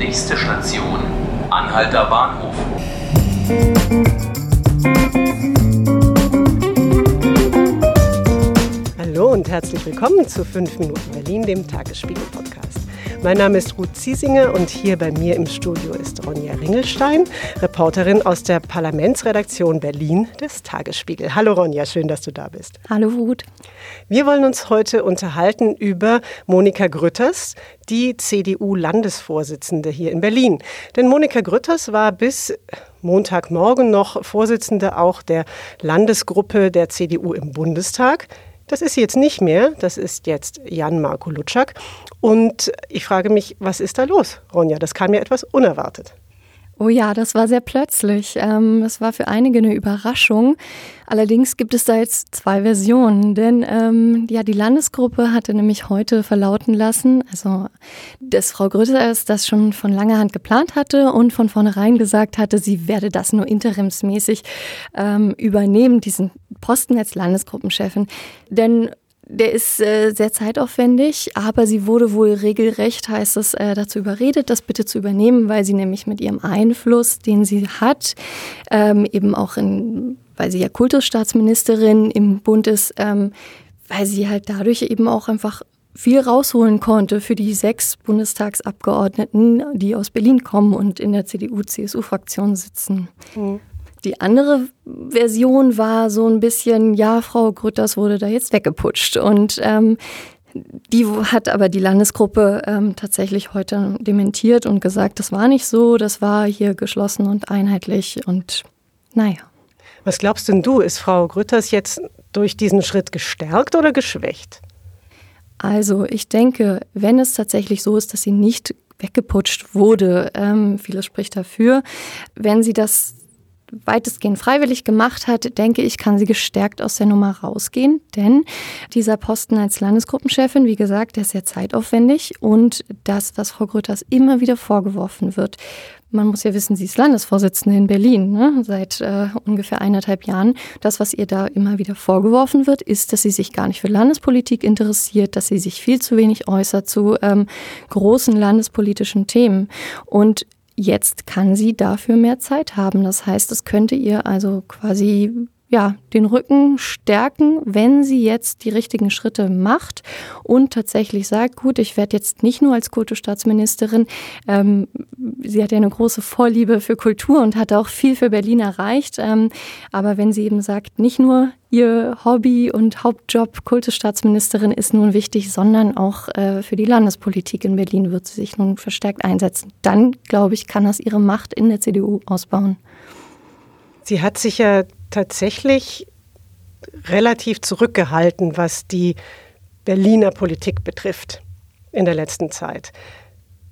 Nächste Station, Anhalter Bahnhof. Hallo und herzlich willkommen zu 5 Minuten Berlin, dem Tagesspiegel-Podcast. Mein Name ist Ruth Ziesinger und hier bei mir im Studio ist Ronja Ringelstein, Reporterin aus der Parlamentsredaktion Berlin des Tagesspiegel. Hallo Ronja, schön, dass du da bist. Hallo Ruth. Wir wollen uns heute unterhalten über Monika Grütters, die CDU-Landesvorsitzende hier in Berlin. Denn Monika Grütters war bis Montagmorgen noch Vorsitzende auch der Landesgruppe der CDU im Bundestag. Das ist jetzt nicht mehr. Das ist jetzt Jan-Marco Lutschak. Und ich frage mich, was ist da los, Ronja? Das kam mir etwas unerwartet. Oh ja, das war sehr plötzlich. Ähm, das war für einige eine Überraschung. Allerdings gibt es da jetzt zwei Versionen, denn ähm, ja, die Landesgruppe hatte nämlich heute verlauten lassen, also dass Frau Grütters das schon von langer Hand geplant hatte und von vornherein gesagt hatte, sie werde das nur interimsmäßig ähm, übernehmen, diesen Posten als Landesgruppenchefin. Denn der ist äh, sehr zeitaufwendig, aber sie wurde wohl regelrecht, heißt es, äh, dazu überredet, das bitte zu übernehmen, weil sie nämlich mit ihrem Einfluss, den sie hat, ähm, eben auch in, weil sie ja Kultusstaatsministerin im Bund ist, ähm, weil sie halt dadurch eben auch einfach viel rausholen konnte für die sechs Bundestagsabgeordneten, die aus Berlin kommen und in der CDU-CSU-Fraktion sitzen. Mhm. Die andere Version war so ein bisschen, ja, Frau Grütters wurde da jetzt weggeputscht. Und ähm, die hat aber die Landesgruppe ähm, tatsächlich heute dementiert und gesagt, das war nicht so, das war hier geschlossen und einheitlich und naja. Was glaubst denn du, ist Frau Grütters jetzt durch diesen Schritt gestärkt oder geschwächt? Also ich denke, wenn es tatsächlich so ist, dass sie nicht weggeputscht wurde, ähm, vieles spricht dafür, wenn sie das weitestgehend freiwillig gemacht hat, denke ich, kann sie gestärkt aus der Nummer rausgehen. Denn dieser Posten als Landesgruppenchefin, wie gesagt, der ist sehr zeitaufwendig und das, was Frau Grütters immer wieder vorgeworfen wird, man muss ja wissen, sie ist Landesvorsitzende in Berlin ne, seit äh, ungefähr eineinhalb Jahren. Das, was ihr da immer wieder vorgeworfen wird, ist, dass sie sich gar nicht für Landespolitik interessiert, dass sie sich viel zu wenig äußert zu ähm, großen landespolitischen Themen. Und Jetzt kann sie dafür mehr Zeit haben. Das heißt, es könnte ihr also quasi ja, den Rücken stärken, wenn sie jetzt die richtigen Schritte macht und tatsächlich sagt, gut, ich werde jetzt nicht nur als Kulturstaatsministerin, ähm, sie hat ja eine große Vorliebe für Kultur und hat auch viel für Berlin erreicht, ähm, aber wenn sie eben sagt, nicht nur ihr Hobby und Hauptjob Kultusstaatsministerin ist nun wichtig, sondern auch äh, für die Landespolitik in Berlin wird sie sich nun verstärkt einsetzen. Dann, glaube ich, kann das ihre Macht in der CDU ausbauen. Sie hat sich ja tatsächlich relativ zurückgehalten, was die Berliner Politik betrifft in der letzten Zeit.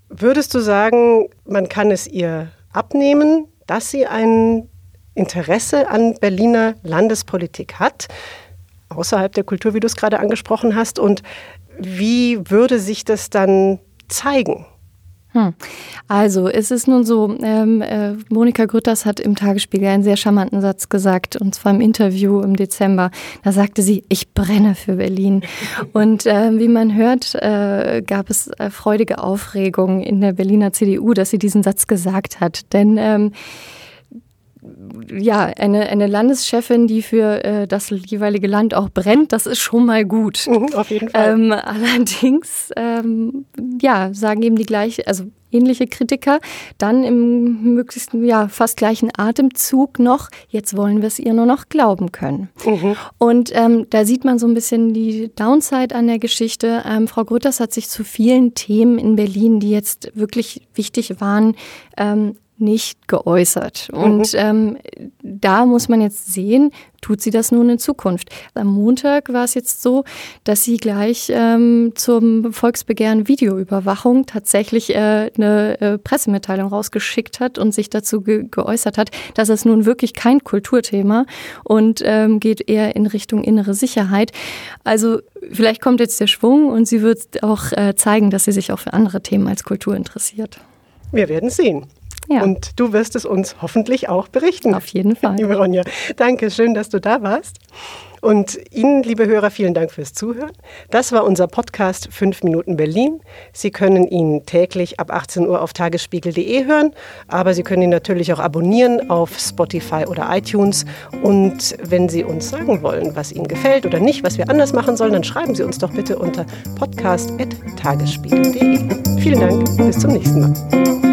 Würdest du sagen, man kann es ihr abnehmen, dass sie ein Interesse an Berliner Landespolitik hat, außerhalb der Kultur, wie du es gerade angesprochen hast? Und wie würde sich das dann zeigen? Hm. Also, es ist nun so, ähm, äh, Monika Grütters hat im Tagesspiegel einen sehr charmanten Satz gesagt, und zwar im Interview im Dezember. Da sagte sie, ich brenne für Berlin. und äh, wie man hört, äh, gab es äh, freudige Aufregung in der Berliner CDU, dass sie diesen Satz gesagt hat. Denn ähm, ja, eine, eine Landeschefin, die für äh, das jeweilige Land auch brennt, das ist schon mal gut. Mhm, auf jeden Fall. Ähm, allerdings, ähm, ja, sagen eben die gleiche, also ähnliche Kritiker, dann im möglichsten, ja, fast gleichen Atemzug noch, jetzt wollen wir es ihr nur noch glauben können. Mhm. Und ähm, da sieht man so ein bisschen die Downside an der Geschichte. Ähm, Frau Grütters hat sich zu vielen Themen in Berlin, die jetzt wirklich wichtig waren, ähm, nicht geäußert. Mhm. Und ähm, da muss man jetzt sehen, tut sie das nun in Zukunft. Am Montag war es jetzt so, dass sie gleich ähm, zum Volksbegehren Videoüberwachung tatsächlich äh, eine äh, Pressemitteilung rausgeschickt hat und sich dazu ge geäußert hat, dass es nun wirklich kein Kulturthema und ähm, geht eher in Richtung innere Sicherheit. Also vielleicht kommt jetzt der Schwung und sie wird auch äh, zeigen, dass sie sich auch für andere Themen als Kultur interessiert. Wir werden sehen. Ja. Und du wirst es uns hoffentlich auch berichten. Auf jeden Fall. Liebe Ronja, danke, schön, dass du da warst. Und Ihnen, liebe Hörer, vielen Dank fürs Zuhören. Das war unser Podcast 5 Minuten Berlin. Sie können ihn täglich ab 18 Uhr auf tagesspiegel.de hören, aber Sie können ihn natürlich auch abonnieren auf Spotify oder iTunes. Und wenn Sie uns sagen wollen, was Ihnen gefällt oder nicht, was wir anders machen sollen, dann schreiben Sie uns doch bitte unter podcast.tagesspiegel.de. Vielen Dank, bis zum nächsten Mal.